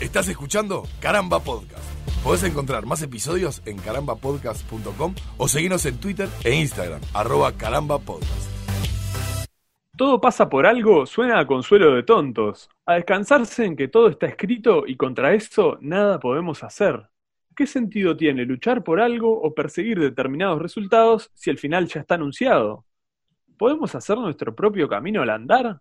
Estás escuchando Caramba Podcast. Podés encontrar más episodios en carambapodcast.com o seguirnos en Twitter e Instagram, arroba carambapodcast. Todo pasa por algo suena a consuelo de tontos, a descansarse en que todo está escrito y contra eso nada podemos hacer. ¿Qué sentido tiene luchar por algo o perseguir determinados resultados si el final ya está anunciado? ¿Podemos hacer nuestro propio camino al andar?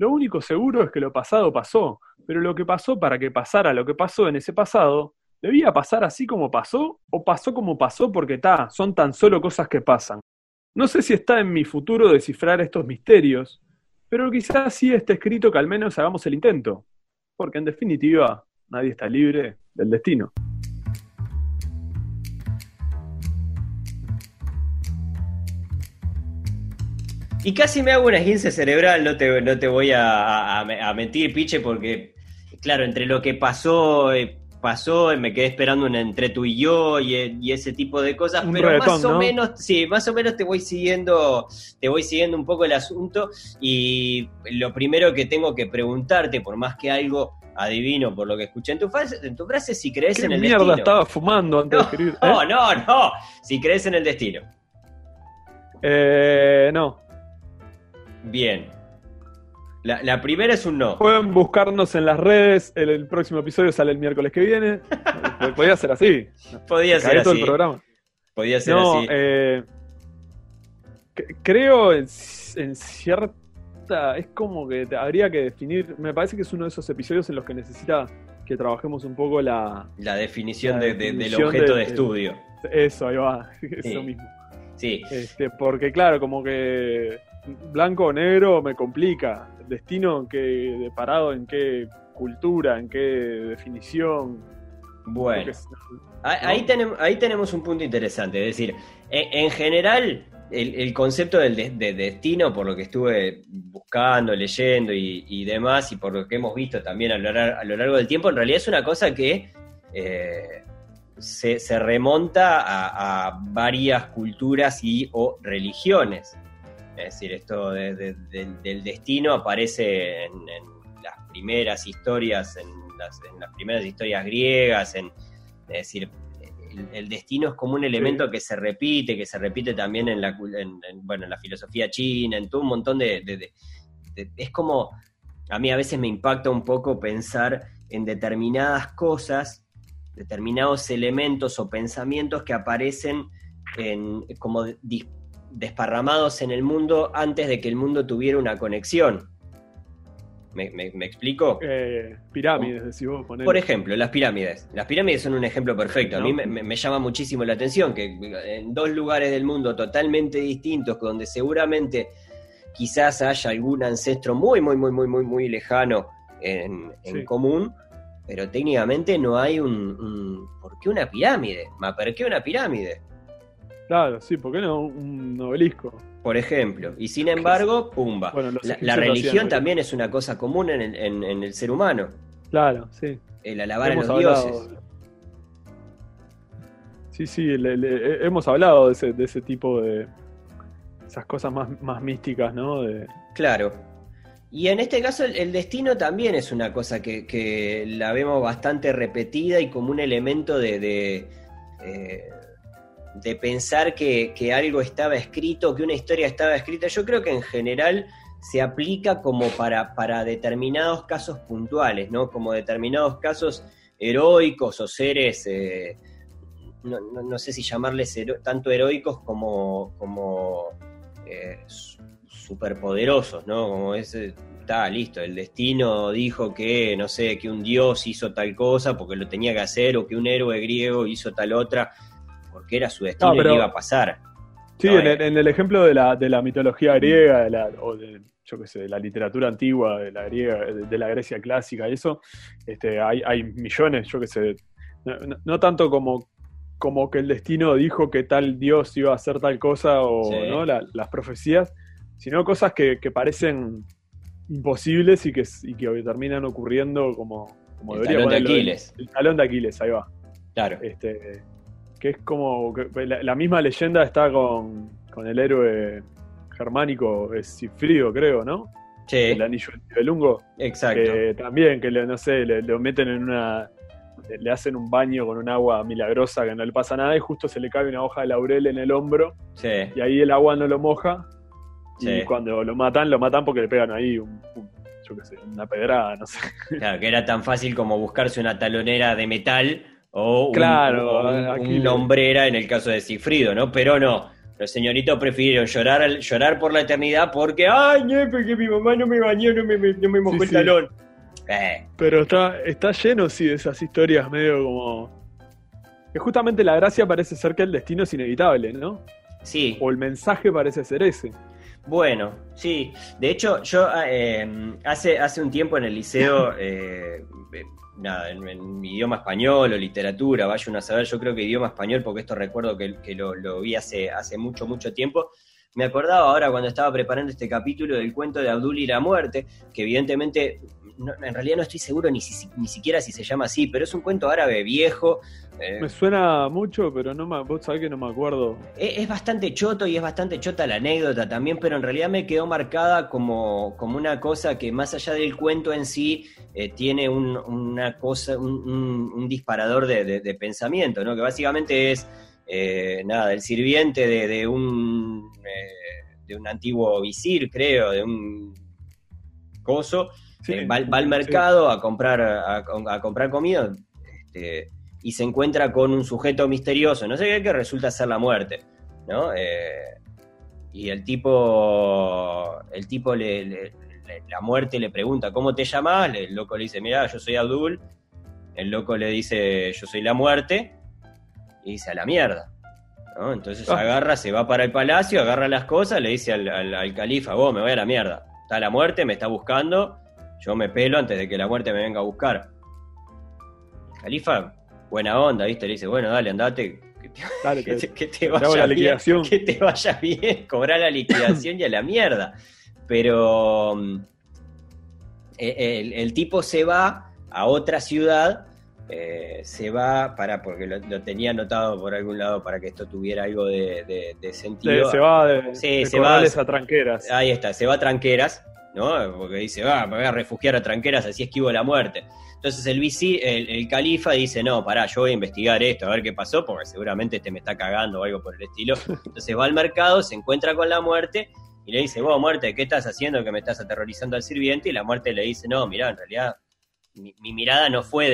Lo único seguro es que lo pasado pasó, pero lo que pasó para que pasara lo que pasó en ese pasado, ¿debía pasar así como pasó o pasó como pasó porque ta, son tan solo cosas que pasan? No sé si está en mi futuro descifrar estos misterios, pero quizás sí esté escrito que al menos hagamos el intento, porque en definitiva nadie está libre del destino. Y casi me hago una esguince cerebral, no te, no te voy a, mentir, Piche, porque, claro, entre lo que pasó, eh, pasó, me quedé esperando entre tú y yo y, ese tipo de cosas, pero más o menos, sí, más o menos te voy siguiendo, te voy siguiendo un poco el asunto y lo primero que tengo que preguntarte, por más que algo adivino por lo que escuché en tu frase, en tu frase si crees en el mierda destino. estaba fumando antes de escribir? No, ¿eh? no, no, si crees en el destino. Eh, no. Bien. La, primera es un no. Pueden buscarnos en las redes. El, próximo episodio sale el miércoles que viene. Podría ser así. Podría ser todo así. el programa. Podría ser así. Eh, creo en, cierta. Es como que habría que definir. Me parece que es uno de esos episodios en los que necesita que trabajemos un poco la. La definición, del objeto de, estudio. Eso, ahí va. Eso mismo. Sí. Este, porque, claro, como que blanco o negro me complica. Destino que parado en qué cultura, en qué definición. Bueno, ahí, tenemos, ahí tenemos un punto interesante. Es decir, en, general, el, concepto del de, destino, por lo que estuve buscando, leyendo y, demás, y por lo que hemos visto también a lo, largo del tiempo, en realidad es una cosa que eh, se, remonta a, varias culturas y o religiones. Es decir, esto del destino aparece en, las primeras historias, en las, primeras historias griegas, en, es decir, el, destino es como un elemento que se repite, que se repite también en la, bueno, en la filosofía china, en todo un montón de, Es como, a mí a veces me impacta un poco pensar en determinadas cosas, determinados elementos o pensamientos que aparecen en, como desparramados en el mundo antes de que el mundo tuviera una conexión. ¿Me, explico? Eh, pirámides, decís vos. Por ejemplo, las pirámides. Las pirámides son un ejemplo perfecto. A mí me, llama muchísimo la atención que en dos lugares del mundo totalmente distintos, donde seguramente quizás haya algún ancestro muy, muy, muy, muy, muy, muy lejano en, común, pero técnicamente no hay un, ¿Por qué una pirámide? ¿Por qué una pirámide? Claro, sí, ¿por qué no un obelisco? Por ejemplo. Y sin embargo, pumba. la, religión también es una cosa común en el, ser humano. Claro, sí. El alabar a los dioses. Sí, sí, hemos hablado de ese, tipo de. esas cosas más, místicas, ¿no? De... Claro. Y en este caso el, destino también es una cosa que, la vemos bastante repetida y como un elemento de, eh, de pensar que, algo estaba escrito, que una historia estaba escrita. Yo creo que en general se aplica como para, para determinados casos puntuales, ¿no? Como determinados casos heroicos o seres, eh, no, sé si llamarles tanto heroicos como, como eh, superpoderosos, ¿no? Como ese, está listo, el destino dijo que, no sé, que un dios hizo tal cosa porque lo tenía que hacer, o que un héroe griego hizo tal otra porque era su destino y iba a pasar. Sí, eh. en, el, ejemplo de la, de la mitología griega, de la, o de, yo qué sé, de la literatura antigua, de la griega, de, la Grecia clásica, eso, este, hay, hay millones, yo qué sé, no, tanto como, como que el destino dijo que tal dios iba a hacer tal cosa, o ¿no? las profecías, sino cosas que, parecen imposibles y que, y que terminan ocurriendo como, como el Talón de Aquiles. El, talón de Aquiles, ahí va. Claro. Este, que es como la, misma leyenda está con, el héroe germánico, es creo, ¿no? el anillo del lungo. Exacto. Que también, que le, no sé, le, lo meten en una. Le hacen un baño con un agua milagrosa que no le pasa nada y justo se le cae una hoja de laurel en el hombro. Sí. Y ahí el agua no lo moja. Y cuando lo matan, lo matan porque le pegan ahí un, yo qué sé, una pedrada, no sé. Claro, que era tan fácil como buscarse una talonera de metal o, claro, una hombrera en el caso de Cifrido, ¿no? Pero no los señoritos prefirieron llorar, llorar por la eternidad porque, ay, no, porque mi mamá no me bañó, no me, no me mojó el talón. Eh. Pero está, está lleno, sí, de esas historias medio como... Que justamente la gracia parece ser que el destino es inevitable, ¿no? Sí. O el mensaje parece ser ese. Bueno, sí. De hecho, yo eh, hace, hace un tiempo en el liceo eh, nada, en, idioma español o literatura, vaya uno a saber, yo creo que idioma español, porque esto recuerdo que, lo, vi hace, hace mucho, mucho tiempo. Me acordaba ahora cuando estaba preparando este capítulo del cuento de Abdul y la muerte, que evidentemente en realidad no estoy seguro ni, ni siquiera si se llama así, pero es un cuento árabe viejo. Eh, me suena mucho, pero no me, vos sabés que no me acuerdo. Es, bastante choto y es bastante chota la anécdota también, pero en realidad me quedó marcada como, como una cosa que más allá del cuento en sí, eh, tiene un, una cosa, un, disparador de, pensamiento, ¿no? Que básicamente es eh, nada, el sirviente de, un de un antiguo visir, creo, de un coso eh, va, al mercado a comprar a, comprar comida este, y se encuentra con un sujeto misterioso, no sé qué, que resulta ser la muerte, ¿no? Eh, y el tipo, el tipo le, la muerte le pregunta, ¿cómo te llamas? El loco le dice, mira, yo soy Abdul. El loco le dice, yo soy la muerte. Y dice, a la mierda. ¿no? Entonces ah. agarra, se va para el palacio, agarra las cosas, le dice al, al califa, vos me voy a la mierda. Está la muerte, me está buscando, yo me pelo antes de que la muerte me venga a buscar. Califa, buena onda, ¿viste? Le dice, bueno, dale, andate. Que te, vaya bien, que te vaya bien, cobrar la liquidación y a la mierda. Pero mm, e, el, tipo se va a otra ciudad, eh, se va para, porque lo, tenía anotado por algún lado para que esto tuviera algo de, sentido. se va de, sí, se va a Tranqueras. Ahí está, se va a Tranqueras ¿no? Porque dice, va, me voy a refugiar a tranqueras, así esquivo la muerte. Entonces el, el, califa dice, no, pará, yo voy a investigar esto, a ver qué pasó, porque seguramente este me está cagando o algo por el estilo. Entonces va al mercado, se encuentra con la muerte y le dice, vos, muerte, ¿qué estás haciendo que me estás aterrorizando al sirviente? Y la muerte le dice, no, mirá, en realidad mi, mirada no fue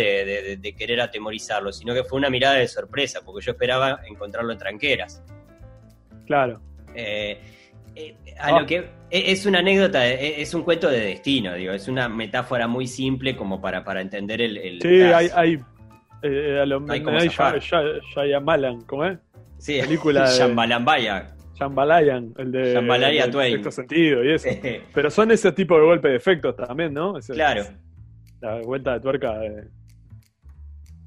de, querer atemorizarlo, sino que fue una mirada de sorpresa, porque yo esperaba encontrarlo en tranqueras. Claro. Eh, eh, a lo que e, es una anécota, e, es un cuento de destino, digo, es una metáfora muy simple como para, para entender el. sí, hay, hay, eh, a lo, hay como Shyamalan, ¿cómo es? Sí, película Shambalambaya. Shambalayan, el de Shambalaya Twain. Sexto sentido y eso. Pero son ese tipo de golpe de efectos también, ¿no? claro. La vuelta de tuerca. De...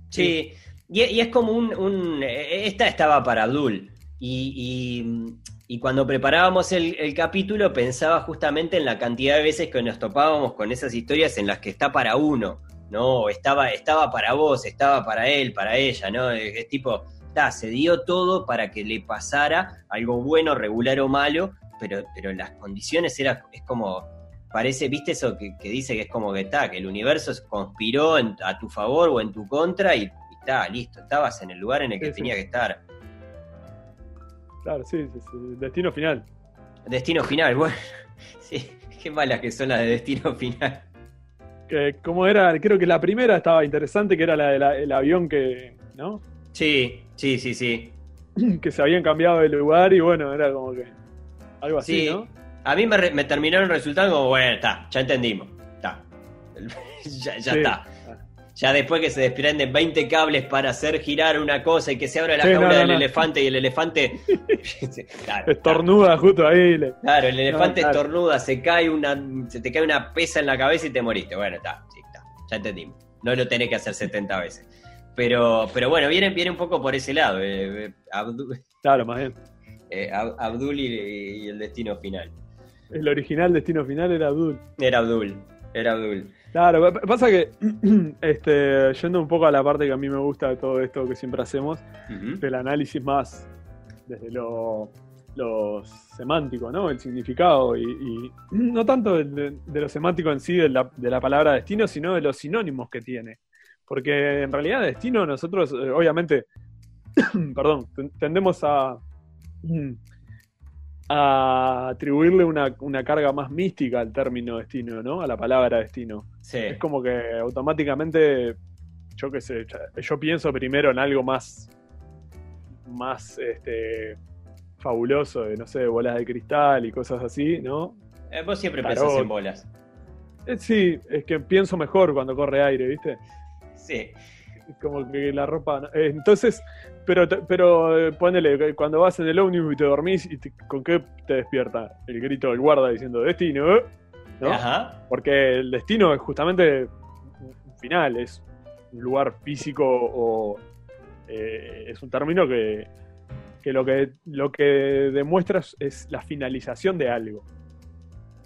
Sí, Y, y, es como un, un, Esta estaba para Abdul. Y, y, y cuando preparábamos el, capítulo pensaba justamente en la cantidad de veces que nos topábamos con esas historias en las que está para uno, ¿no? Estaba, estaba para vos, estaba para él, para ella, ¿no? Es, tipo, está, se dio todo para que le pasara algo bueno, regular o malo, pero, pero las condiciones era, es como, parece, viste eso que, dice que es como que está, que el universo conspiró a tu favor o en tu contra y, está, listo, estabas en el lugar en el que tenía que estar. Claro, sí, sí, destino final. Destino final, bueno. Sí, qué malas que son las de destino final. Que, ¿Cómo era? Creo que la primera estaba interesante, que era la del avión que. ¿No? Sí, sí, sí, sí. Que se habían cambiado de lugar y bueno, era como que. Algo así, ¿no? A mí me, me terminaron resultando como, bueno, está, ya entendimos. Está. ya, ya está ya después que se desprenden 20 cables para hacer girar una cosa y que se abra la jaula del elefante y el elefante estornuda justo ahí. Claro, el elefante estornuda, se cae una, se te cae una pesa en la cabeza y te moriste. Bueno, está, sí, está, ya entendimos. No lo tenés que hacer 70 veces. Pero, pero bueno, viene, viene un poco por ese lado. Eh, eh, claro, más bien. Eh, Abdul y, el destino final. El original destino final era Abdul. Era Abdul, era Abdul. Claro, pasa que, este, yendo un poco a la parte que a mí me gusta de todo esto que siempre hacemos, del análisis más desde lo lo semántico, ¿no? El significado y, no tanto de, lo semántico en sí de la, de la, palabra destino, sino de los sinónimos que tiene. Porque en realidad destino nosotros, eh, obviamente, perdón, tendemos a, a atribuirle una, una, carga más mística al término destino, ¿no? A la palabra destino. Es como que automáticamente, yo qué sé, yo pienso primero en algo más, más, este, fabuloso de, no sé, bolas de cristal y cosas así, ¿no? Eh, vos siempre pensás en bolas. Eh, sí, es que pienso mejor cuando corre aire, ¿viste? Sí. Como que la ropa. Eh, entonces, pero, pero ponele, cuando vas en el ómnibus y te dormís, y ¿con qué te despierta? El grito del guarda diciendo destino, ¿no? Ajá. Porque el destino es justamente un final, es un lugar físico o. es un término que que lo que, lo que demuestra es la finalización de algo.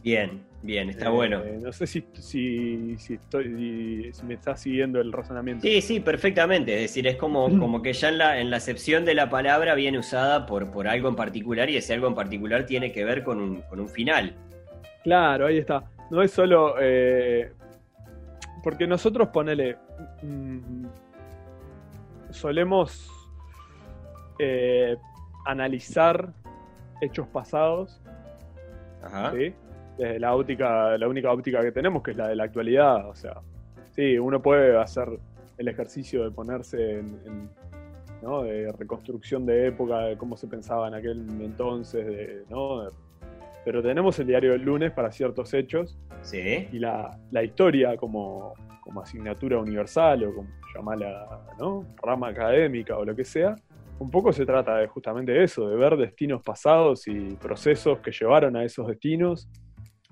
Bien, bien, está bueno. Eh, no sé si, si, si, estoy, si me está siguiendo el razonamiento. Sí, sí, perfectamente. Es decir, es como, como que ya en la, en la acepción de la palabra viene usada por, por algo en particular y ese algo en particular tiene que ver con un, con un final. Claro, ahí está. No es solo... Eh, porque nosotros, ponele... Mm, solemos eh, analizar hechos pasados. Desde la óptica, la única óptica que tenemos, que es la de la actualidad. O sea, sí, uno puede hacer el ejercicio de ponerse en, de reconstrucción de época, de cómo se pensaba en aquel entonces, de, ¿no? pero tenemos el diario del lunes para ciertos hechos sí. y la, la historia como, como, asignatura universal o como llamarla ¿no? rama académica o lo que sea, un poco se trata de justamente eso, de ver destinos pasados y procesos que llevaron a esos destinos.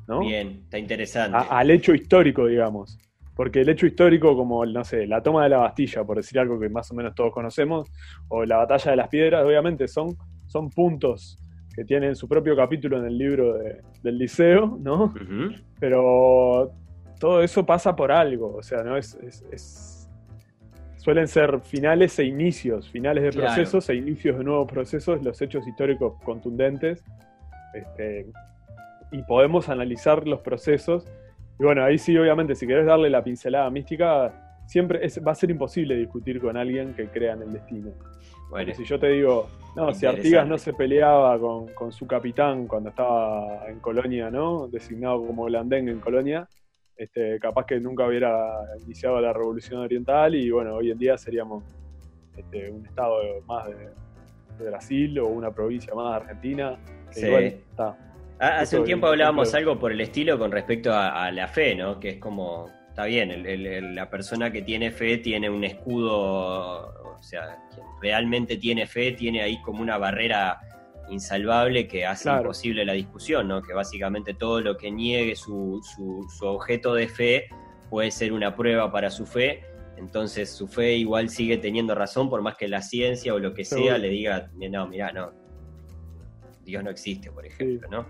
¿No? Bien, está interesante. al hecho histórico, digamos. Porque el hecho histórico, como, no sé, la toma de la Bastilla, por decir algo que más o menos todos conocemos, o la batalla de las piedras, obviamente son, son puntos que tienen su propio capítulo en el libro del liceo, ¿no? Pero todo eso pasa por algo, o sea, ¿no? es suelen ser finales e inicios, finales de procesos e inicios de nuevos procesos, los hechos históricos contundentes. Este, y podemos analizar los procesos. Y bueno, ahí sí, obviamente, si querés darle la pincelada mística, siempre va a ser imposible discutir con alguien que crea en el destino. Bueno, si yo te digo, no, si Artigas no se peleaba con, con, su capitán cuando estaba en Colonia, ¿no? Designado como Blandeng en Colonia, este, capaz que nunca hubiera iniciado la revolución oriental y bueno, hoy en día seríamos este, un estado más de, Brasil o una provincia más de Argentina. Ah, hace un tiempo hablábamos algo por el estilo con respecto a, la fe, ¿no? Que es como, está bien, la persona que tiene fe tiene un escudo, o sea, quien realmente tiene fe tiene ahí como una barrera insalvable que hace imposible la discusión, ¿no? Que básicamente todo lo que niegue su, su, objeto de fe puede ser una prueba para su fe, entonces su fe igual sigue teniendo razón por más que la ciencia o lo que sea le diga, no, mira, no, Dios no existe, por ejemplo, ¿no?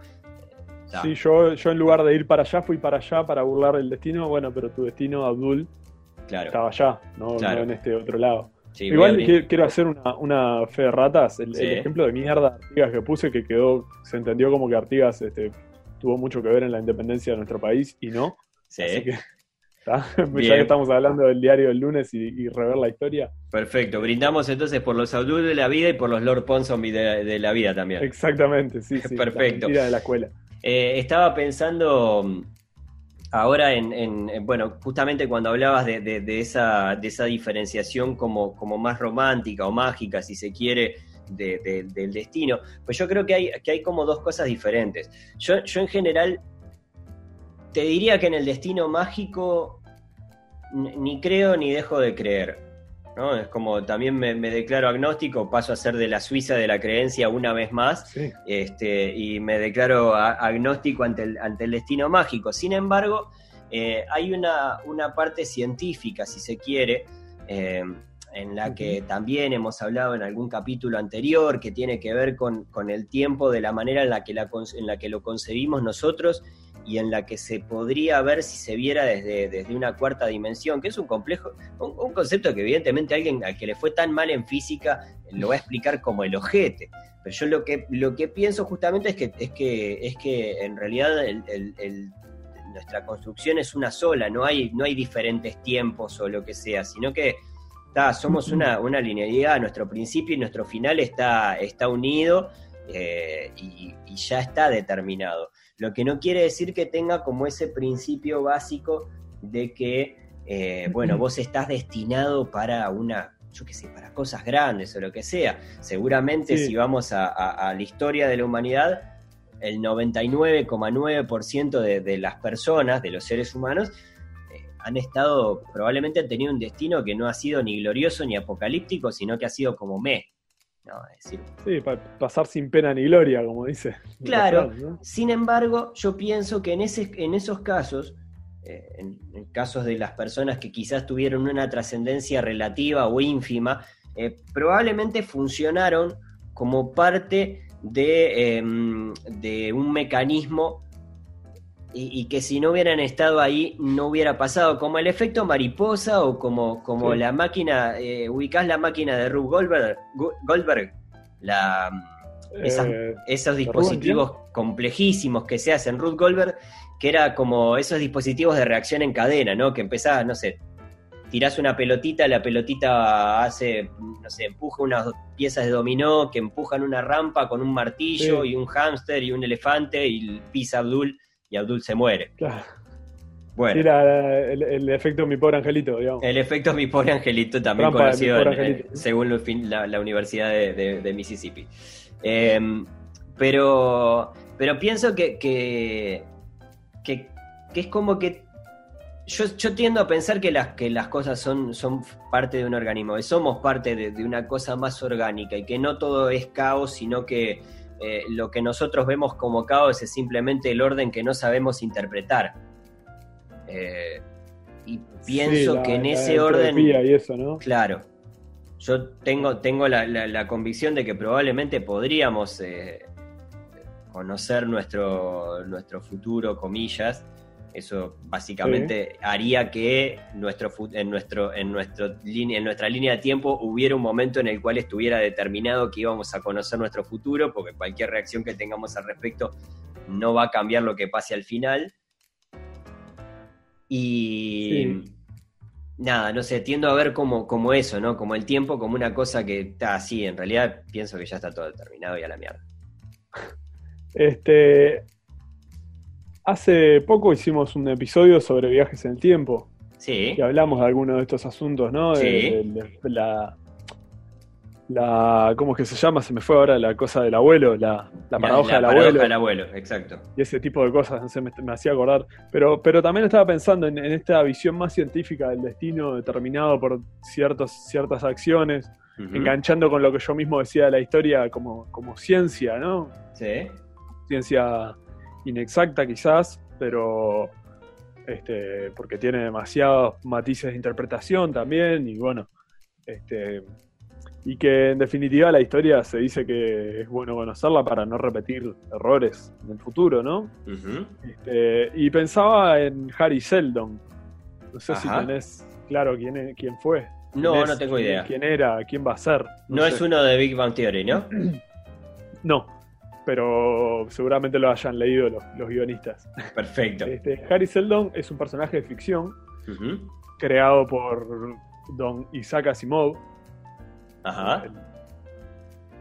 Sí, yo, yo en lugar de ir para allá fui para allá para burlar el destino, bueno, pero tu destino, Abdul, claro. estaba allá, no en este otro lado. Igual quiero hacer una, una, fe de ratas. El, ejemplo de mierda de Artigas que puse, que quedó, se entendió como que Artigas este, tuvo mucho que ver en la independencia de nuestro país y no. Sí. Así que, ya que estamos hablando del diario del lunes y, rever la historia. Perfecto. Brindamos entonces por los Abdul de la vida y por los Lord Ponsonby de, la vida también. Exactamente, sí, sí. Perfecto. La de la escuela. Eh, estaba pensando Ahora, en, bueno, justamente cuando hablabas de, esa, de esa diferenciación como, como más romántica o mágica, si se quiere, del destino, pues yo creo que hay, que hay como dos cosas diferentes. Yo, yo en general te diría que en el destino mágico ni creo ni dejo de creer. ¿No? Es como también me, declaro agnóstico, paso a ser de la Suiza de la creencia una vez más, este, y me declaro agnóstico ante el, ante el destino mágico. Sin embargo, eh, hay una, una, parte científica, si se quiere, eh, en la que también hemos hablado en algún capítulo anterior, que tiene que ver con, el tiempo, de la manera en la que, la, en la que lo concebimos nosotros y en la que se podría ver si se viera desde, desde una cuarta dimensión, que es un complejo, un, concepto que evidentemente alguien al que le fue tan mal en física lo va a explicar como el ojete. Pero yo lo que, lo que pienso justamente es que, es que, es que en realidad nuestra construcción es una sola, no hay, no hay diferentes tiempos o lo que sea, sino que somos una, una linealidad, nuestro principio y nuestro final está, está unido eh, y, ya está determinado. Lo que no quiere decir que tenga como ese principio básico de que, eh, bueno, vos estás destinado para una, yo qué sé, para cosas grandes o lo que sea. Seguramente si vamos a, la historia de la humanidad, el 99,9% de, de las personas, de los seres humanos, eh, han estado, probablemente han tenido un destino que no ha sido ni glorioso ni apocalíptico, sino que ha sido como me, sí, para pasar sin pena ni gloria, como dice. Claro, sin embargo, yo pienso que en, ese, en esos casos, eh, en, casos de las personas que quizás tuvieron una trascendencia relativa o ínfima, eh, probablemente funcionaron como parte de, em, de un mecanismo y, que si no hubieran estado ahí no hubiera pasado, como el efecto mariposa o como, como la máquina, eh, ubicás la máquina de Rube Goldberg, Goldberg la, eh, esos dispositivos complejísimos que se hacen, Ruth Goldberg, que era como esos dispositivos de reacción en cadena, ¿no? Que empezás, no sé, tirás una pelotita, la pelotita hace, no sé, empuja unas piezas de dominó que empujan una rampa con un martillo y un hámster y un elefante y pisa Abdul y Abdul se muere. Claro. Bueno. Era el, efecto mi pobre angelito, digamos. El efecto mi pobre angelito, también conocido según la, Universidad de, Mississippi. Em, pero, pero pienso que, que, es como que yo, yo, tiendo a pensar que las, que las cosas son, son parte de un organismo, que somos parte de, de, una cosa más orgánica y que no todo es caos, sino que eh, lo que nosotros vemos como caos es simplemente el orden que no sabemos interpretar. Eh, y pienso que en ese orden... Y eso, ¿no? Claro. Yo tengo, tengo la, convicción de que probablemente podríamos eh, conocer nuestro, nuestro futuro, comillas, eso básicamente haría que nuestro, en, nuestro, en, nuestro, en nuestra línea de tiempo hubiera un momento en el cual estuviera determinado que íbamos a conocer nuestro futuro, porque cualquier reacción que tengamos al respecto no va a cambiar lo que pase al final. Y nada, no sé, tiendo a ver como, como eso, ¿no? Como el tiempo, como una cosa que está así. En realidad pienso que ya está todo determinado y a la mierda. Este, Hace poco hicimos un episodio sobre viajes en el tiempo. Sí. Y hablamos de algunos de estos asuntos, ¿no? Sí. la, la, ¿Cómo es que se llama? Se me fue ahora la cosa del abuelo, la, la paradoja, del, abuelo. del abuelo. exacto. Y ese tipo de cosas, no sé, me, hacía acordar. Pero, pero también estaba pensando en, esta visión más científica del destino determinado por ciertos, ciertas acciones, enganchando con lo que yo mismo decía de la historia como, como ciencia, ¿no? Sí. Ciencia inexacta quizás, pero este, porque tiene demasiados matices de interpretación también y bueno, este, y que en definitiva la historia se dice que es bueno conocerla para no repetir errores en el futuro, ¿no? Este, y pensaba en Harry Seldon, no sé si tenés claro quién, quién fue. No, no tengo idea. ¿Quién era? ¿Quién va a ser? No, es uno de Big Bang Theory, ¿no? no pero seguramente lo hayan leído los, guionistas. Perfecto. Este, Harry Seldon es un personaje de ficción creado por don Isaac Asimov. Ajá.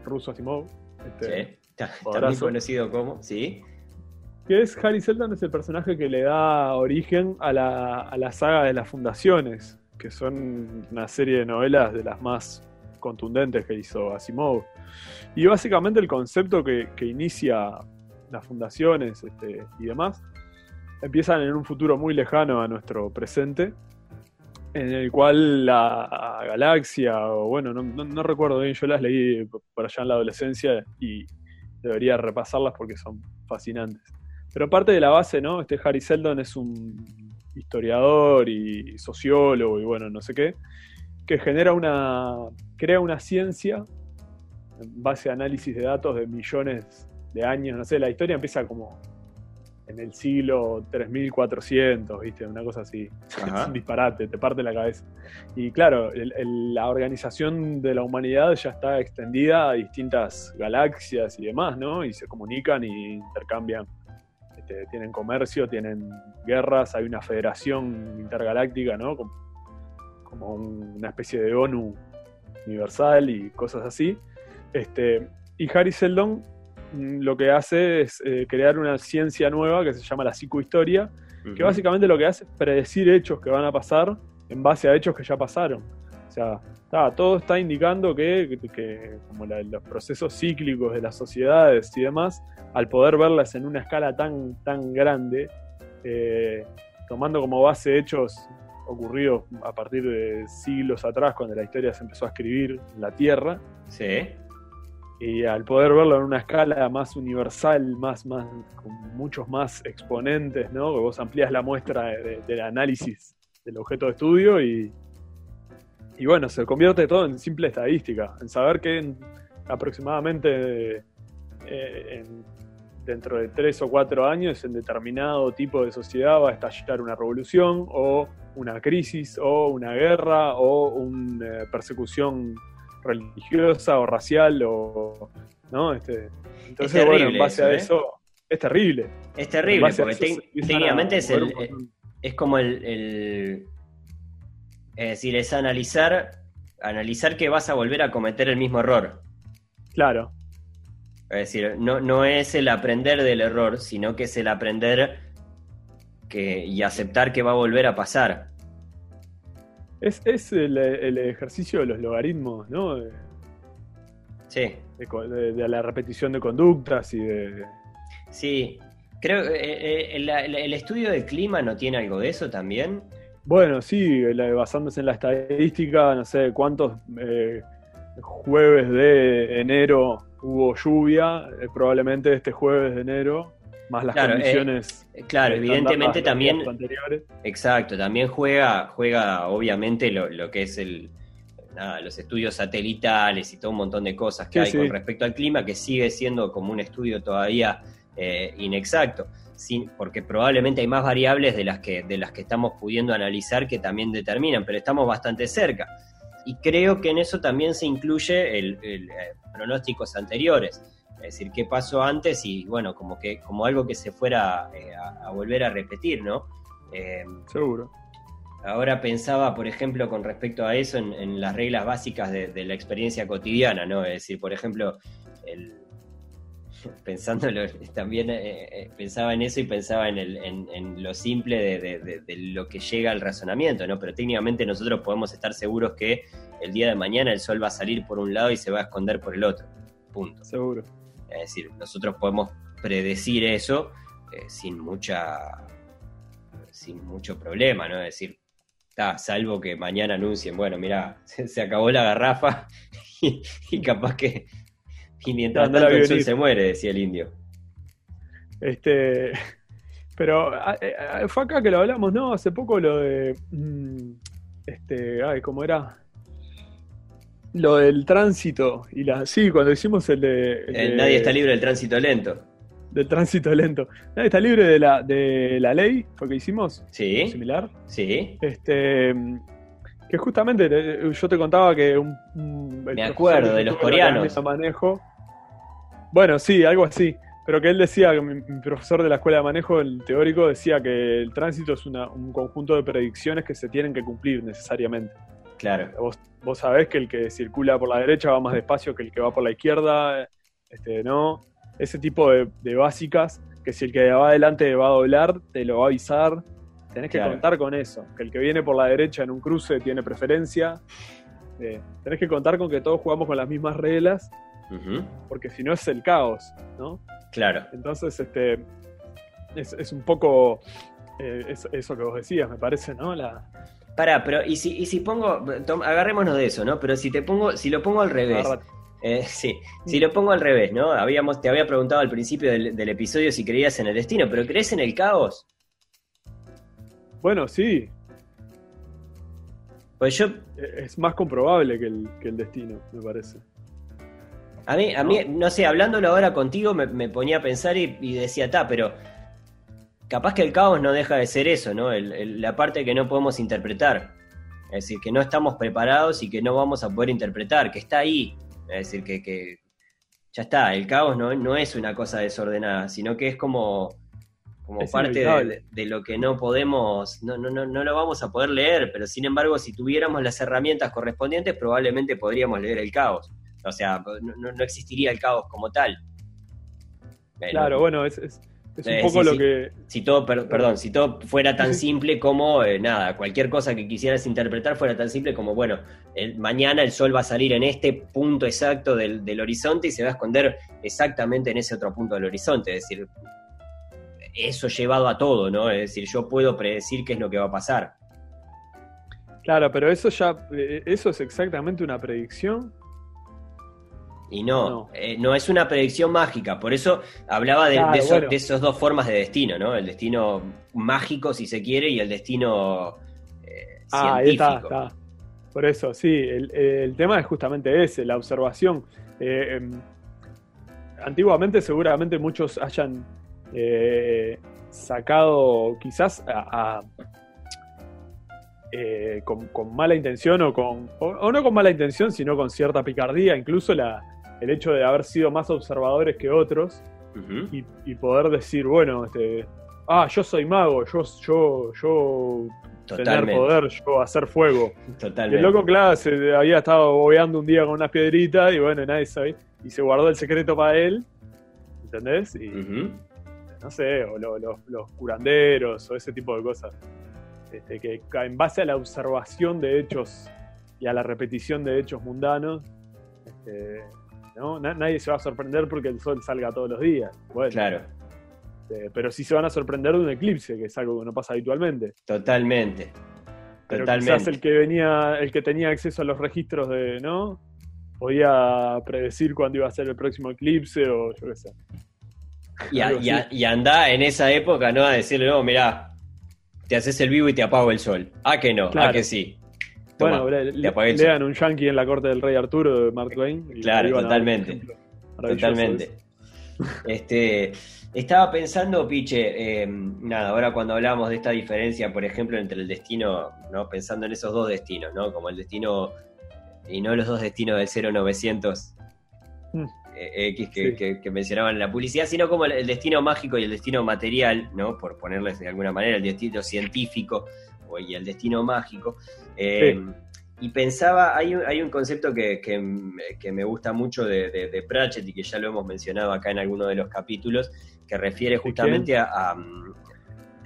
ruso Asimov. Este, sí. También conocido como, sí. Que es Harry Seldon, es el personaje que le da origen a la, a la saga de las fundaciones, que son una serie de novelas de las más contundentes que hizo Asimov. Y básicamente el concepto que, inicia las fundaciones este, y demás empiezan en un futuro muy lejano a nuestro presente, en el cual la galaxia, o bueno, no, recuerdo bien, yo las leí por allá en la adolescencia y debería repasarlas porque son fascinantes. Pero parte de la base, ¿no? Este Harry Seldon es un historiador y sociólogo y bueno, no sé qué, que genera una, crea una ciencia en base a análisis de datos de millones de años, no sé, la historia empieza como en el siglo 3400, ¿viste? Una cosa así. Es un disparate, te parte la cabeza. Y claro, la organización de la humanidad ya está extendida a distintas galaxias y demás, ¿no? Y se comunican y intercambian. Este, tienen comercio, tienen guerras, hay una federación intergaláctica, ¿no? Como una especie de ONU universal y cosas así. Este, y Harry Seldon Mm, lo que hace es eh, crear una ciencia nueva que se llama la psicohistoria, que básicamente lo que hace es predecir hechos que van a pasar en base a hechos que ya pasaron. O sea, todo está indicando que, como los procesos cíclicos de las sociedades y demás, al poder verlas en una escala tan, tan grande, eh, tomando como base hechos ocurridos a partir de siglos atrás, cuando la historia se empezó a escribir en la Tierra, sí y al poder verlo en una escala más universal, más, más, con muchos más exponentes, ¿no? Que vos amplías la muestra del análisis del objeto de estudio y, y bueno, se convierte todo en simple estadística, en saber que aproximadamente eh, dentro de tres o cuatro años en determinado tipo de sociedad va a estallar una revolución o una crisis o una guerra o una eh, persecución religiosa o racial o no este entonces bueno en base a ¿eh? eso es terrible. Es terrible porque técnicamente es el, es como el, es decir es analizar analizar que vas a volver a cometer el mismo error. Claro. Es decir no, no es el aprender del error sino que es el aprender que, y aceptar que va a volver a pasar es, el, ejercicio de los logaritmos, ¿no? sí. De, la repetición de conductas y de. Sí. Creo que eh, eh, el, estudio del clima no tiene algo de eso también. Bueno, sí, basándose en la estadística, no sé cuántos eh, jueves de enero hubo lluvia, probablemente este jueves de enero más las claro, condiciones. Eh, claro, evidentemente también. Exacto, también juega, juega obviamente lo, que es el. los estudios satelitales y todo un montón de cosas que hay con respecto al clima, que sigue siendo como un estudio todavía eh, inexacto, sin, porque probablemente hay más variables de las, que, de las que estamos pudiendo analizar que también determinan, pero estamos bastante cerca. Y creo que en eso también se incluye el, eh, pronósticos anteriores es decir, qué pasó antes y bueno, como que como algo que se fuera eh, a, volver a repetir, ¿no? Eh, Seguro. Ahora pensaba, por ejemplo, con respecto a eso, en, las reglas básicas de, la experiencia cotidiana, ¿no? Es decir, por ejemplo, el, pensándolo, también eh, pensaba en eso y pensaba en, el, en, lo simple de, de, lo que llega al razonamiento, ¿no? Pero técnicamente nosotros podemos estar seguros que el día de mañana el sol va a salir por un lado y se va a esconder por el otro. Punto. Seguro. Es decir, nosotros podemos predecir eso eh, sin mucha sin mucho problema, ¿no? Es decir, está, salvo que mañana anuncien, bueno, mira, se, acabó la garrafa y, capaz que y mientras tanto el sol se muere, decía el indio. Este, pero fue acá que lo hablamos, ¿no? Hace poco lo de mm, este, ay, ¿cómo era? Lo del tránsito y la. Sí, cuando hicimos el de. nadie está libre del tránsito lento. Del tránsito lento. Nadie está libre de la, de la ley, fue que hicimos. Sí. Similar. Sí. Este. Que justamente yo te contaba que un. Me acuerdo, de los coreanos. Manejo. Bueno, sí, algo así. Pero que él decía, que mi, profesor de la escuela de manejo, el teórico, decía que el tránsito es un conjunto de predicciones que se tienen que cumplir necesariamente. Claro. Vos, vos sabés que el que circula por la derecha va más despacio que el que va por la izquierda, este, ¿no? Ese tipo de, básicas, que si el que va adelante va a doblar, te lo va a avisar. Tenés que contar con eso, que el que viene por la derecha en un cruce tiene preferencia. Eh, tenés que contar con que todos jugamos con las mismas reglas, porque si no es el caos, ¿no? Claro. Entonces, este, es, un poco eh, eso, que vos decías, me parece, ¿no? La, Pará, pero y si, y si pongo, agarrémonos de eso, ¿no? Pero si te pongo, si lo pongo al revés. Eh, sí, si lo pongo al revés, ¿no? Habíamos, te había preguntado al principio del, episodio si creías en el destino, pero ¿crees en el caos? Bueno, sí. Pues yo. E, es más comprobable que el, que el destino, me parece. A mí, a mí, no sé, hablándolo ahora contigo me, ponía a pensar y, y decía, ta, pero capaz que el caos no deja de ser eso, ¿no? la parte que no podemos interpretar. Es decir, que no estamos preparados y que no vamos a poder interpretar, que está ahí. Es decir, que, ya está, el caos no, no, es una cosa desordenada, sino que es como, como parte de, lo que no podemos, no, no, no, no lo vamos a poder leer, pero sin embargo, si tuviéramos las herramientas correspondientes, probablemente podríamos leer el caos. O sea, no, no existiría el caos como tal. Claro, bueno, es, es, un eh, poco lo que. Si todo, perdón, si todo fuera tan simple como eh, nada, cualquier cosa que quisieras interpretar fuera tan simple como, bueno, mañana el sol va a salir en este punto exacto del, horizonte y se va a esconder exactamente en ese otro punto del horizonte. Es decir, eso llevado a todo, ¿no? Es decir, yo puedo predecir qué es lo que va a pasar. Claro, pero eso ya, eh, eso es exactamente una predicción y no, no. Eh, es una predicción mágica. Por eso hablaba de, esas dos formas de destino, ¿no? El destino mágico, si se quiere, y el destino eh, ah, Ahí está, está. Por eso, sí, el, tema es justamente ese, la observación. Eh, em, antiguamente seguramente muchos hayan sacado quizás con, mala intención o con o, no con mala intención, sino con cierta picardía, incluso la, el hecho de haber sido más observadores que otros y, poder decir, bueno, este, ah, yo soy mago, yo, yo, yo tener poder, yo hacer fuego. Totalmente. el loco, claro, se había estado bobeando un día con unas piedritas y bueno, nadie sabe. Y se guardó el secreto para él, ¿entendés? Y no sé, o los curanderos o ese tipo de cosas. Este, que en base a la observación de hechos y a la repetición de hechos mundanos, este, nadie se va a sorprender porque el sol salga todos los días. claro. Eh, pero sí se van a sorprender de un eclipse, que es algo que no pasa habitualmente. Totalmente. Pero quizás el que venía, el que tenía acceso a los registros de, ¿no? Podía predecir cuándo iba a ser el próximo eclipse o yo qué sé. Y, anda en esa época, ¿no? A decirle, no, mirá, te haces el vivo y te apago el sol. Ah, que no, ah, que sí bueno, le, lean un yankee en la corte del rey Arturo de Mark Twain. claro, totalmente. Totalmente. Este, estaba pensando, Piche, eh, nada, ahora cuando hablamos de esta diferencia, por ejemplo, entre el destino, ¿no? Pensando en esos dos destinos, ¿no? Como el destino, y no los dos destinos del 0900 mm. eh, X que, mencionaban en la publicidad, sino como el, destino mágico y el destino material, ¿no? Por ponerles de alguna manera, el destino científico y el destino mágico. Eh, y pensaba, hay un, hay un concepto que, me gusta mucho de, Pratchett y que ya lo hemos mencionado acá en alguno de los capítulos, que refiere justamente a,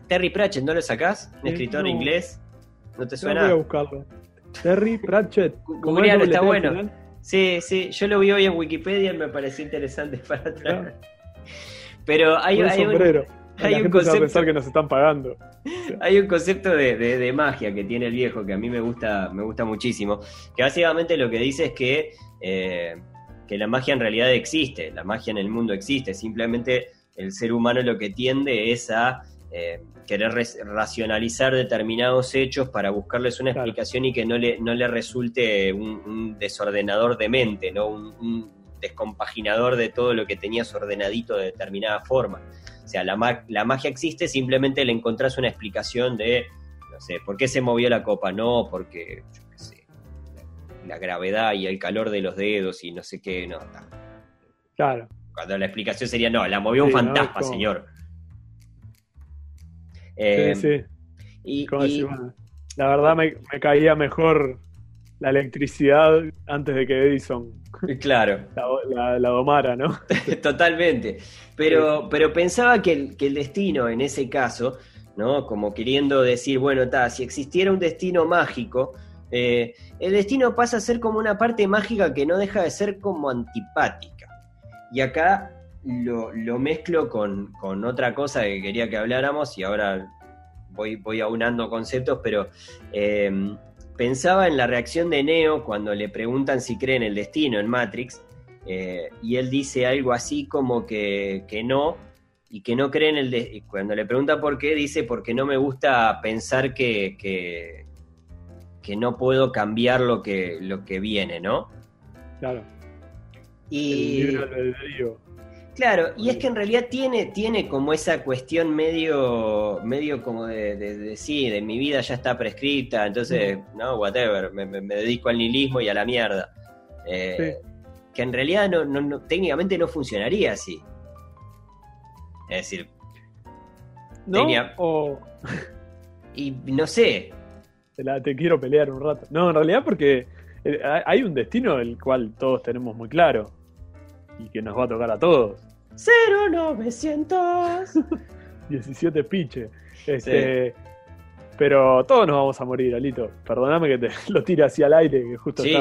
Terry Pratchett, ¿no lo sacás? Un escritor inglés. ¿No te suena? voy a buscarlo. Terry Pratchett. Googlealo, está bueno. Sí, sí, yo lo vi hoy en Wikipedia y me pareció interesante para atrás. Pero hay, hay un, hay un concepto, que nos están pagando. Hay un concepto de, magia que tiene el viejo que a mí me gusta, me gusta muchísimo. Que básicamente lo que dice es que, eh, que la magia en realidad existe, la magia en el mundo existe. Simplemente el ser humano lo que tiende es a eh, querer racionalizar determinados hechos para buscarles una explicación y que no le, no le resulte un, desordenador de mente, ¿no? Un, un descompaginador de todo lo que tenías ordenadito de determinada forma. O sea, la, magia existe, simplemente le encontrás una explicación de, no sé, ¿por qué se movió la copa? No, porque, yo qué sé, la gravedad y el calor de los dedos y no sé qué, no. Claro. Cuando la explicación sería, no, la movió un fantasma, señor. sí, eh, sí. Y, la verdad me, caía mejor la electricidad antes de que Edison claro. la, domara, ¿no? Totalmente. Pero, pero pensaba que el, que el, destino en ese caso, ¿no? Como queriendo decir, bueno, está, si existiera un destino mágico, eh, el destino pasa a ser como una parte mágica que no deja de ser como antipática. Y acá lo, mezclo con, otra cosa que quería que habláramos y ahora voy, voy aunando conceptos, pero eh, pensaba en la reacción de Neo cuando le preguntan si cree en el destino en Matrix, eh, y él dice algo así como que, no, y que no cree en el destino. Cuando le pregunta por qué, dice porque no me gusta pensar que, que, no puedo cambiar lo que, lo que viene, ¿no? Claro. Y, Claro, y es que en realidad tiene, tiene como esa cuestión medio, medio como de, de, sí, de mi vida ya está prescrita, entonces, no, whatever, me, dedico al nihilismo y a la mierda. Eh, que en realidad no, no, técnicamente no funcionaría así. Es decir, ¿No? O... Y no sé. Te, la, te quiero pelear un rato. No, en realidad porque eh, hay un destino el cual todos tenemos muy claro y que nos va a tocar a todos. 0900 17 piche. Este, Pero todos nos vamos a morir, Alito. Perdóname que te lo tire así al aire, que justo sí,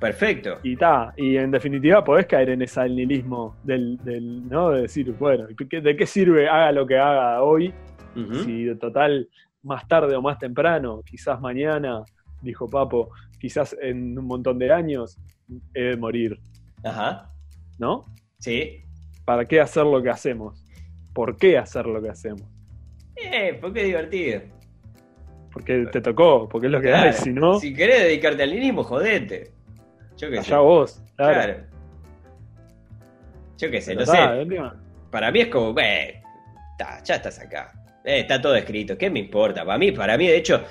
Perfecto. Y ta, y en definitiva podés caer en ese nihilismo del, del, ¿no? De decir, bueno, ¿de qué sirve haga lo que haga hoy? Si de total, más tarde o más temprano, quizás mañana, dijo Papo, quizás en un montón de años, he de morir. Ajá. ¿No? Sí. ¿Para qué hacer lo que hacemos? ¿Por qué hacer lo que hacemos? Eh, porque es divertido. Porque te tocó, porque es lo que hay, si no. Si querés dedicarte al nihilismo, jodete. Yo qué Allá vos, claro. Yo qué sé, no sé. Para mí es como, eh, ya estás acá. Eh, está todo escrito, ¿qué me importa? Para mí, para mí, de hecho,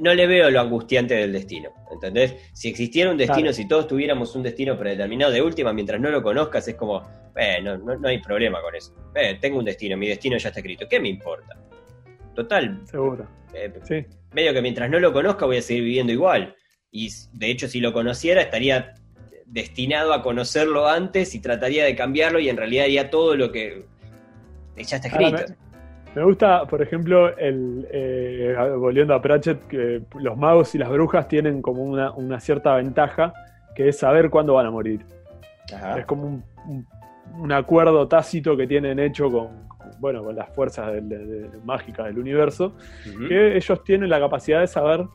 no le veo lo angustiante del destino. ¿Entendés? Si existiera un destino, si todos tuviéramos un destino predeterminado, de última, mientras no lo conozcas, es como, eh, no, no, hay problema con eso. Eh, tengo un destino, mi destino ya está escrito. ¿Qué me importa? Total. Seguro. sí. Medio que mientras no lo conozca voy a seguir viviendo igual. Y de hecho, si lo conociera, estaría destinado a conocerlo antes y trataría de cambiarlo y en realidad haría todo lo que ya está escrito. Me gusta, por ejemplo, el eh, volviendo a Pratchett, que los magos y las brujas tienen como una, cierta ventaja, que es saber cuándo van a morir. Es como un, acuerdo tácito que tienen hecho con, bueno, con las fuerzas mágicas del universo, que ellos tienen la capacidad de saber,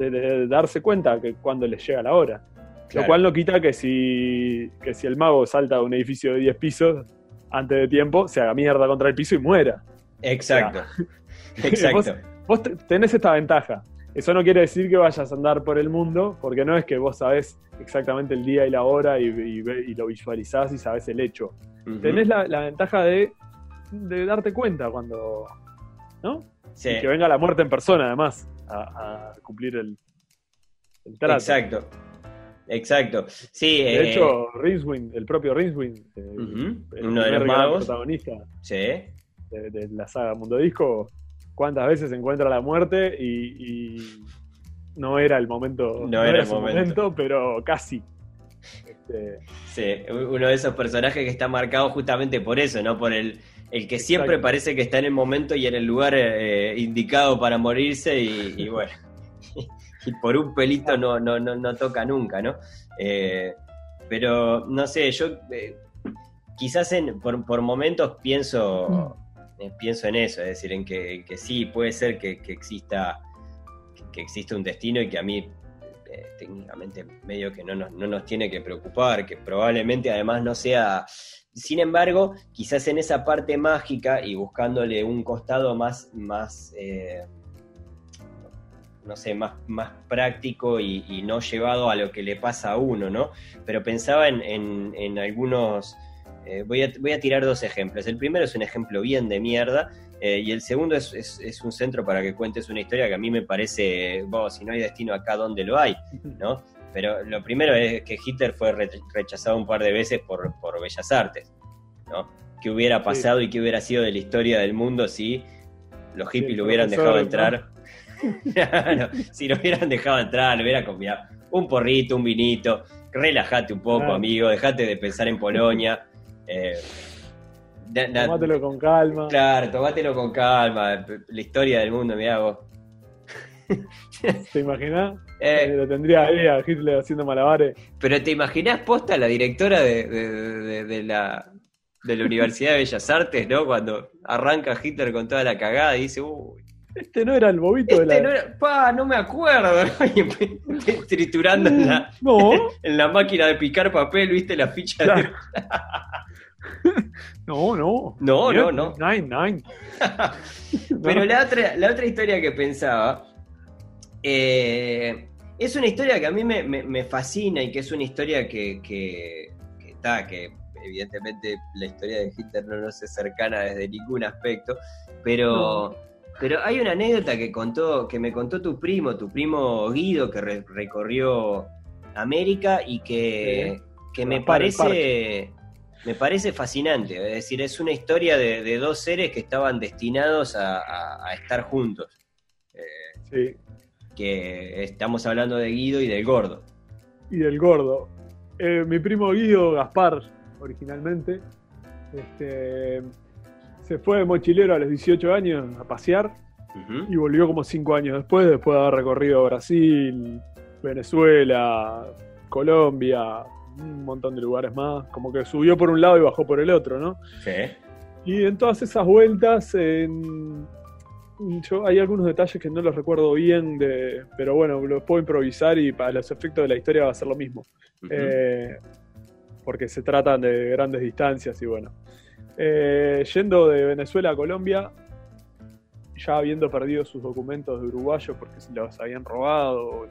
de, darse cuenta que cuando les llega la hora. Lo cual no quita que si, que si el mago salta de un edificio de 10 pisos antes de tiempo, se haga mierda contra el piso y muera. Exacto. Exacto. Vos, tenés esta ventaja. Eso no quiere decir que vayas a andar por el mundo, porque no es que vos sabés exactamente el día y la hora y, lo visualizás y sabés el hecho. Tenés la, ventaja de, darte cuenta cuando. ¿No? Sí. que venga la muerte en persona, además, a, cumplir el, el trato. Exacto. Exacto. Sí, de eh, hecho, el propio Rinswin, eh, uno de los magos, protagonista sí. De, la saga Mundo Disco, cuántas veces encuentra la muerte y, no era el momento, no, era, el momento. pero casi. Este... Sí, uno de esos personajes que está marcado justamente por eso, ¿no? Por el, el que siempre parece que está en el momento y en el lugar eh, indicado para morirse y bueno. y por un pelito no, no, no, toca nunca, ¿no? Eh, pero no sé, yo eh, quizás en, por, momentos pienso, mm. Eh, pienso en eso, es decir, en que, sí, puede ser que, exista que, exista un destino y que a mí técnicamente medio que no nos, no nos tiene que preocupar, que probablemente además no sea... Sin embargo, quizás en esa parte mágica y buscándole un costado más, más no sé, más, más práctico y, no llevado a lo que le pasa a uno, ¿no? Pero pensaba en, algunos... Eh, voy, a, voy, a, tirar dos ejemplos. El primero es un ejemplo bien de mierda eh, y el segundo es, un centro para que cuentes una historia que a mí me parece, vos, si no hay destino acá, ¿dónde lo hay? ¿no? Pero lo primero es que Hitler fue rechazado un par de veces por, por Bellas Artes, ¿no? ¿Qué hubiera pasado y qué hubiera sido de la historia del mundo si los hippies lo hubieran dejado entrar? si lo hubieran dejado entrar, lo hubieran convidado un porrito, un vinito, relájate un poco, amigo, dejate de pensar en Polonia. Eh, tomátelo con calma. Claro, tomátelo con calma. La historia del mundo, mirá vos. ¿Te imaginas? Eh, lo tendría ahí a Hitler haciendo malabares. Pero ¿te imaginás posta la directora de, la, de la Universidad de Bellas Artes, ¿no? Cuando arranca Hitler con toda la cagada y dice, uy, este no era el bobito de este la. No, era... pa, no me acuerdo. Triturando en la, en la máquina de picar papel, ¿viste? La ficha de. no, no. No, no, no. Nine, nine. Pero la, otra, la otra historia que pensaba. Eh, es una historia que a mí me, fascina y que es una historia que, que, que, que evidentemente la historia de Hitler no nos es cercana desde ningún aspecto, pero, pero hay una anécdota que contó, que me contó tu primo, tu primo Guido, que recorrió América y que, me parece me parece fascinante. Es decir, es una historia de, dos seres que estaban destinados a, estar juntos. Eh, sí. Que estamos hablando de Guido y del gordo. Y del gordo. Eh, mi primo Guido, Gaspar, originalmente, este, se fue de mochilero a los 18 años a pasear y volvió como 5 años después, después de haber recorrido Brasil, Venezuela, Colombia, un montón de lugares más, como que subió por un lado y bajó por el otro, ¿no? Sí. Y en todas esas vueltas, yo, hay algunos detalles que no los recuerdo bien, de, pero bueno, los puedo improvisar y para los efectos de la historia va a ser lo mismo. Eh, porque se tratan de grandes distancias y bueno. Eh, yendo de Venezuela a Colombia, ya habiendo perdido sus documentos de uruguayo porque se los habían robado,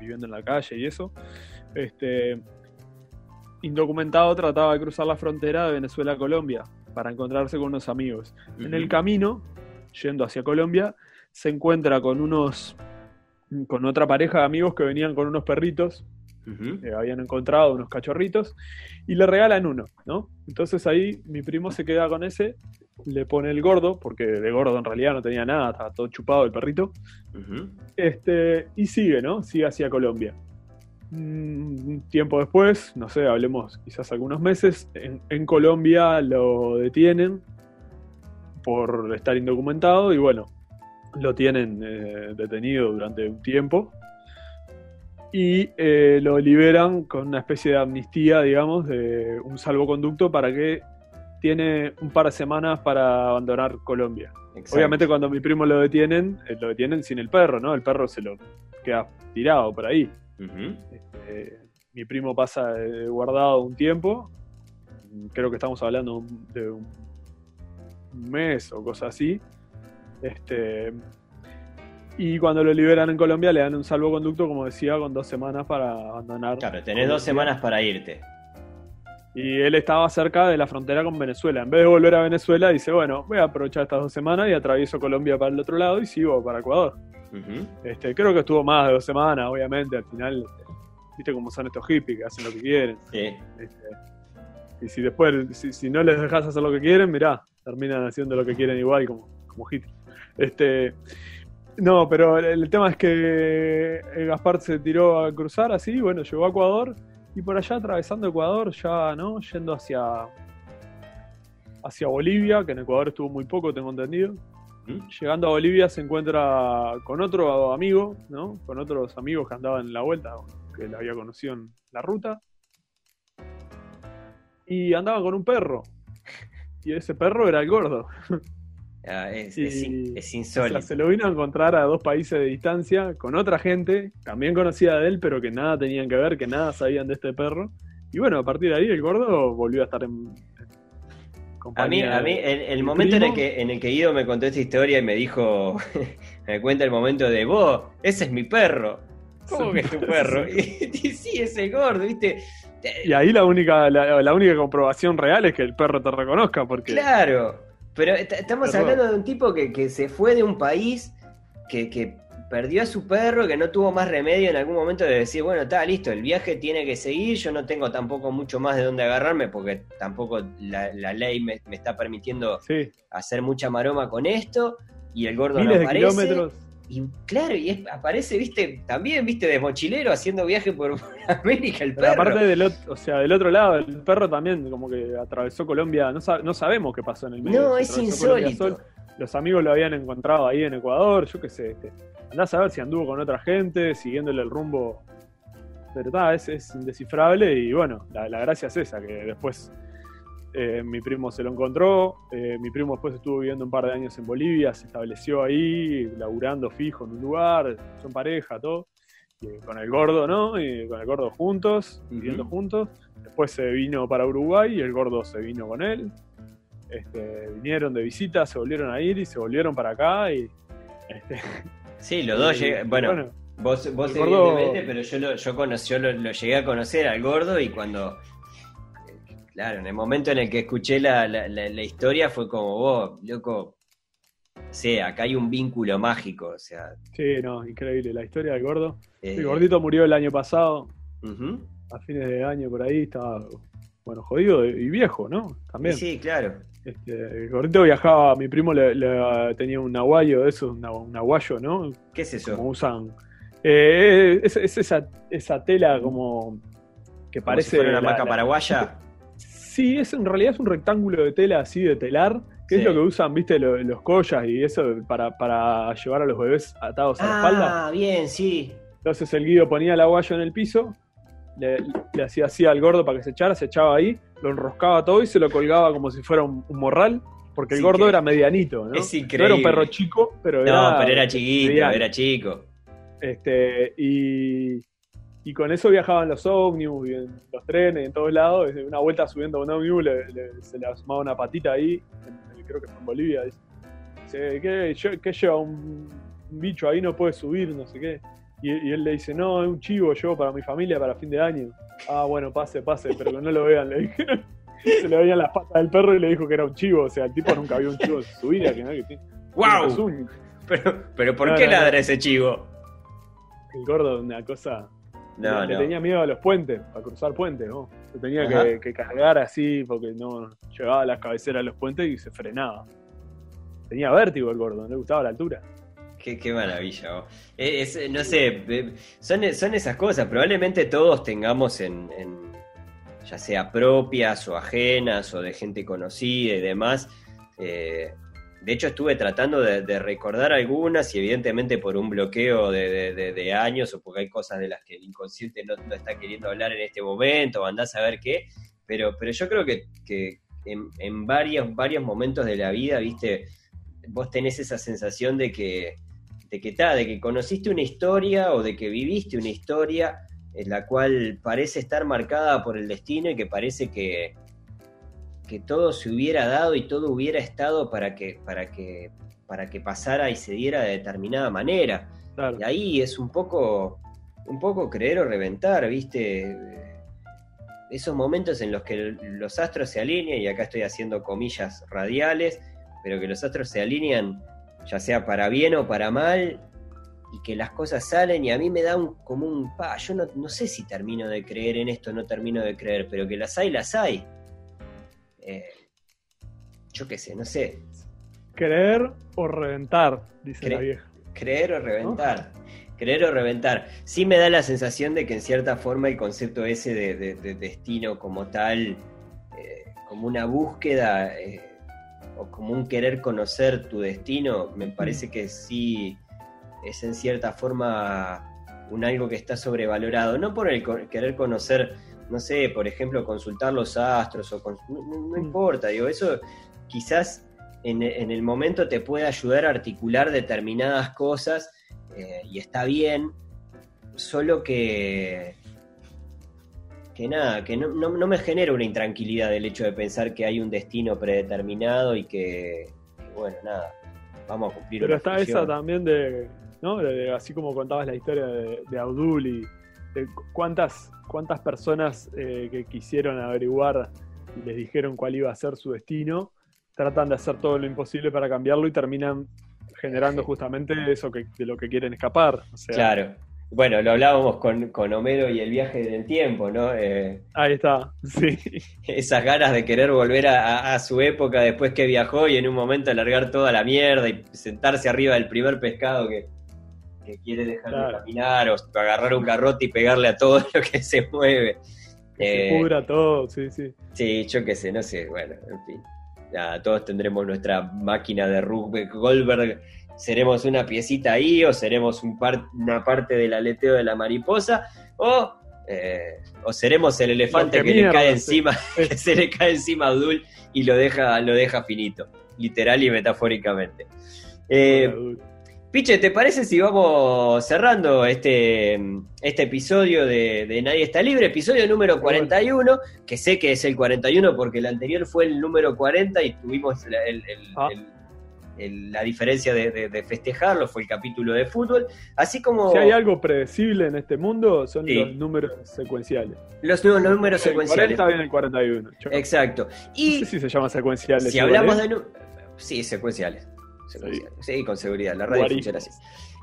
viviendo en la calle y eso, este, indocumentado trataba de cruzar la frontera de Venezuela a Colombia para encontrarse con unos amigos. En el camino, yendo hacia Colombia, se encuentra con unos con otra pareja de amigos que venían con unos perritos, que habían encontrado unos cachorritos, y le regalan uno, ¿no? Entonces ahí mi primo se queda con ese, le pone el gordo, porque de gordo en realidad no tenía nada, estaba todo chupado el perrito, este, y sigue, ¿no? Sigue hacia Colombia. Un tiempo después, no sé, hablemos quizás algunos meses, en, Colombia lo detienen por estar indocumentado y bueno, lo tienen eh, detenido durante un tiempo y eh, lo liberan con una especie de amnistía, digamos, de un salvoconducto para que tiene un par de semanas para abandonar Colombia. Obviamente cuando mi primo lo detienen, eh, lo detienen sin el perro, ¿no? El perro se lo queda tirado por ahí. Este, mi primo pasa guardado un tiempo, creo que estamos hablando de un mes o cosas así. Este, y cuando lo liberan en Colombia le dan un salvoconducto, como decía, con dos semanas para abandonar. Claro, tenés dos semanas para irte. Y él estaba cerca de la frontera con Venezuela. En vez de volver a Venezuela, dice, bueno, voy a aprovechar estas dos semanas y atravieso Colombia para el otro lado y sigo para Ecuador este, creo que estuvo más de dos semanas, obviamente, al final, viste cómo son estos hippies que hacen lo que quieren. Este, y si después, si, no les dejas hacer lo que quieren, mirá, terminan haciendo lo que quieren igual, como, como Hitler. Este, no, pero el, tema es que Gaspar se tiró a cruzar así, bueno, llegó a Ecuador y por allá atravesando Ecuador, ya, ¿no? Yendo hacia, hacia Bolivia, que en Ecuador estuvo muy poco, tengo entendido. Llegando a Bolivia se encuentra con otro amigo, ¿no? Con otros amigos que andaban en la vuelta, que le había conocido en la ruta. Y andaba con un perro. Y ese perro era el gordo. Ah, es, insólito. se lo vino a encontrar a dos países de distancia con otra gente, también conocida de él, pero que nada tenían que ver, que nada sabían de este perro. Y bueno, a partir de ahí el gordo volvió a estar en, a mí, a mí el, momento en el, que, en el que Guido me contó esta historia y me dijo, me cuenta el momento de, vos, ese es mi perro. ¿Cómo que es tu perro? Y, sí, ese gordo, ¿viste? Y ahí la única, la, única comprobación real es que el perro te reconozca, porque... Claro, pero estamos hablando de un tipo que, que se fue de un país que, que perdió a su perro, que no tuvo más remedio en algún momento de decir, bueno, está listo, el viaje tiene que seguir, yo no tengo tampoco mucho más de dónde agarrarme porque tampoco la, ley me, está permitiendo hacer mucha maroma con esto y el gordo no aparece. kilómetros. Y claro, y aparece, viste, también, viste, de mochilero haciendo viaje por, América el perro. aparte del otro, o sea, del otro lado, el perro también como que atravesó Colombia, no, no sabemos qué pasó en el medio. No, es insólito. Los amigos lo habían encontrado ahí en Ecuador, yo qué sé, este, andás a ver si anduvo con otra gente, siguiéndole el rumbo. Pero está, es, indescifrable y bueno, la, gracia es esa, que después eh, mi primo se lo encontró, eh, mi primo después estuvo viviendo un par de años en Bolivia, se estableció ahí, laburando fijo en un lugar, son pareja, todo, con el gordo, ¿no? Y con el gordo juntos, viviendo juntos. Después se vino para Uruguay y el gordo se vino con él. Este, vinieron de visita, se volvieron a ir y se volvieron para acá y este, Sí, los dos llegan. Bueno, vos, vos evidentemente, pero yo, lo, yo, conocí, yo lo, llegué a conocer al gordo y cuando Claro, en el momento en el que escuché la, historia fue como, vos, loco, sí, acá hay un vínculo mágico, o sea. Sí, no, increíble, la historia del gordo. el eh, gordito murió el año pasado, a fines de año por ahí, estaba, bueno, jodido y viejo, ¿no? También. Sí, claro. Este, el gordito viajaba, mi primo le, tenía un aguayo eso, un aguayo, ¿no? ¿Qué es eso? Como usan. Eh, es, esa, esa, tela como que parece. una maca paraguaya. Sí, es en realidad es un rectángulo de tela así de telar, que es lo que usan, viste, los, collas y eso para, para, llevar a los bebés atados a la espalda. Ah, bien, sí. Entonces el guido ponía el aguayo en el piso le, hacía así al gordo para que se echara, se echaba ahí, lo enroscaba todo y se lo colgaba como si fuera un, morral, porque el gordo era medianito, ¿no? Es increíble. No era un perro chico, pero era. No, pero era chiquito, era chico. Este, y, y con eso viajaban los ómnibus y en los trenes, en todos lados. Una vuelta subiendo a un ómnibus se le asomaba una patita ahí, creo que fue en Bolivia. Dice, ¿qué, qué lleva un bicho ahí? No puede subir, no sé qué. Y, él le dice, no, es un chivo yo para mi familia para fin de año. Ah, bueno, pase, pase, pero que no lo vean, le. Se le veían las patas del perro y le dijo que era un chivo. O sea, el tipo nunca vio un chivo en su vida. Que, ¿no? que ¡Wow! Pero, pero ¿por qué ladra ese chivo? El gordo, una cosa. No, le, tenía miedo a los puentes, a cruzar puentes, ¿no? Se tenía que, cargar así porque no llegaba a las cabeceras de los puentes y se frenaba. Tenía vértigo el gordo, no le gustaba la altura. Qué, maravilla. no sé, son, son esas cosas. Probablemente todos tengamos en, ya sea propias o ajenas o de gente conocida y demás. Eh, de hecho, estuve tratando de, recordar algunas y evidentemente por un bloqueo de, años o porque hay cosas de las que el inconsciente no, está queriendo hablar en este momento o andás a ver qué. Pero, pero yo creo que, en, en varios, varios momentos de la vida, viste, vos tenés esa sensación de que de que, de que conociste una historia o de que viviste una historia en la cual parece estar marcada por el destino y que parece que, que todo se hubiera dado y todo hubiera estado para que, para que, para que pasara y se diera de determinada manera. Y ahí es un poco, un poco creer o reventar, ¿viste? Esos momentos en los que los astros se alinean, y acá estoy haciendo comillas radiales, pero que los astros se alinean ya sea para bien o para mal, y que las cosas salen y a mí me da un, como un, pa, yo no, sé si termino de creer en esto, no termino de creer, pero que las hay, las hay. Eh, yo qué sé, no sé. Creer o reventar, dice la vieja. Creer o reventar. Creer o reventar. Sí me da la sensación de que en cierta forma el concepto ese de, destino como tal, eh, como una búsqueda, eh, o como un querer conocer tu destino, me parece que sí es en cierta forma un algo que está sobrevalorado, no por el querer conocer, no sé, por ejemplo, consultar los astros, o no, mm. importa, digo, eso quizás en, el momento te puede ayudar a articular determinadas cosas eh, y está bien, solo que que nada, que no, no, me genera una intranquilidad el hecho de pensar que hay un destino predeterminado y que, bueno, nada, vamos a cumplir. Pero está esa también de, ¿no? así como contabas la historia de, de Abdul y de cuántas, cuántas personas eh, que quisieron averiguar y les dijeron cuál iba a ser su destino, tratan de hacer todo lo imposible para cambiarlo y terminan generando justamente eso que, de lo que quieren escapar. claro. Bueno, lo hablábamos con, con, Homero y el viaje del tiempo, ¿no? Eh, Ahí está, sí. Esas ganas de querer volver a, su época después que viajó y en un momento alargar toda la mierda y sentarse arriba del primer pescado que, quiere dejar de caminar o agarrar un garrote y pegarle a todo lo que se mueve. se eh, pudra todo, sí, sí. Sí, yo qué sé, no sé, bueno, en fin. Ya, todos tendremos nuestra máquina de rugby Goldberg seremos una piecita ahí o seremos un una parte del aleteo de la mariposa o, eh, o seremos el elefante que, le cae encima, que se le cae encima a Abdul y lo deja, lo deja finito, literal y metafóricamente. Eh, Piche, ¿te parece si vamos cerrando este, este episodio de, Nadie está libre? Episodio número 41, que sé que es el 41 porque el anterior fue el número 40 y tuvimos el, ah la diferencia de, festejarlo fue el capítulo de fútbol. Así como. Si hay algo predecible en este mundo, son los números secuenciales. Los nuevos números secuenciales. El 40 viene el 41. Exacto. Y no sé si se llama secuenciales. Si hablamos de. Sí, secuenciales. Sí. con seguridad. La radio funciona así.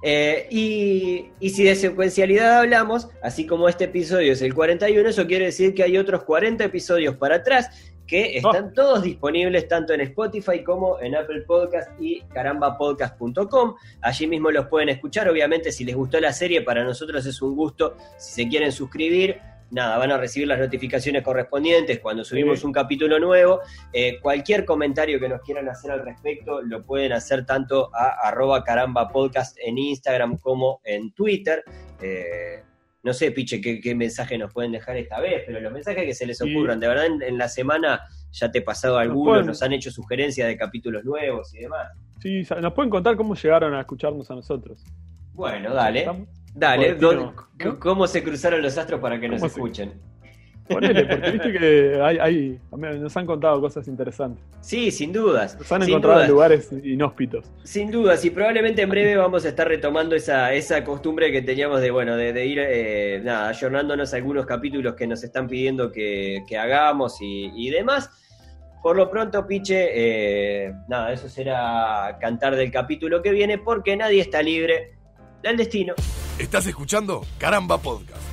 Eh, y, y, si de secuencialidad hablamos, así como este episodio es el 41, eso quiere decir que hay otros 40 episodios para atrás que están oh. todos disponibles tanto en Spotify como en Apple Podcast y carambapodcast.com. Allí mismo los pueden escuchar. Obviamente, si les gustó la serie, para nosotros es un gusto. Si se quieren suscribir, nada, van a recibir las notificaciones correspondientes cuando subimos un capítulo nuevo. Eh, cualquier comentario que nos quieran hacer al respecto lo pueden hacer tanto a arroba carambapodcast en Instagram como en Twitter. Eh, no sé, Piche, qué, mensaje nos pueden dejar esta vez, pero los mensajes que se les ocurran, de verdad en, la semana ya te he pasado algunos, nos, han hecho sugerencias de capítulos nuevos y demás. Sí, nos pueden contar cómo llegaron a escucharnos a nosotros. Bueno, dale. Dale, ¿cómo se cruzaron los astros para que nos escuchen? Ponele, porque viste que hay, nos han contado cosas interesantes. Sí, sin dudas. Nos han encontrado en lugares inhóspitos. Sin dudas, y probablemente en breve vamos a estar retomando esa, esa costumbre que teníamos de, bueno, de, ir, eh, nada, ayornándonos algunos capítulos que nos están pidiendo que, hagamos y, demás. Por lo pronto, Piche, eh, nada, eso será cantar del capítulo que viene, porque nadie está libre del destino. ¿Estás escuchando? Caramba Podcast.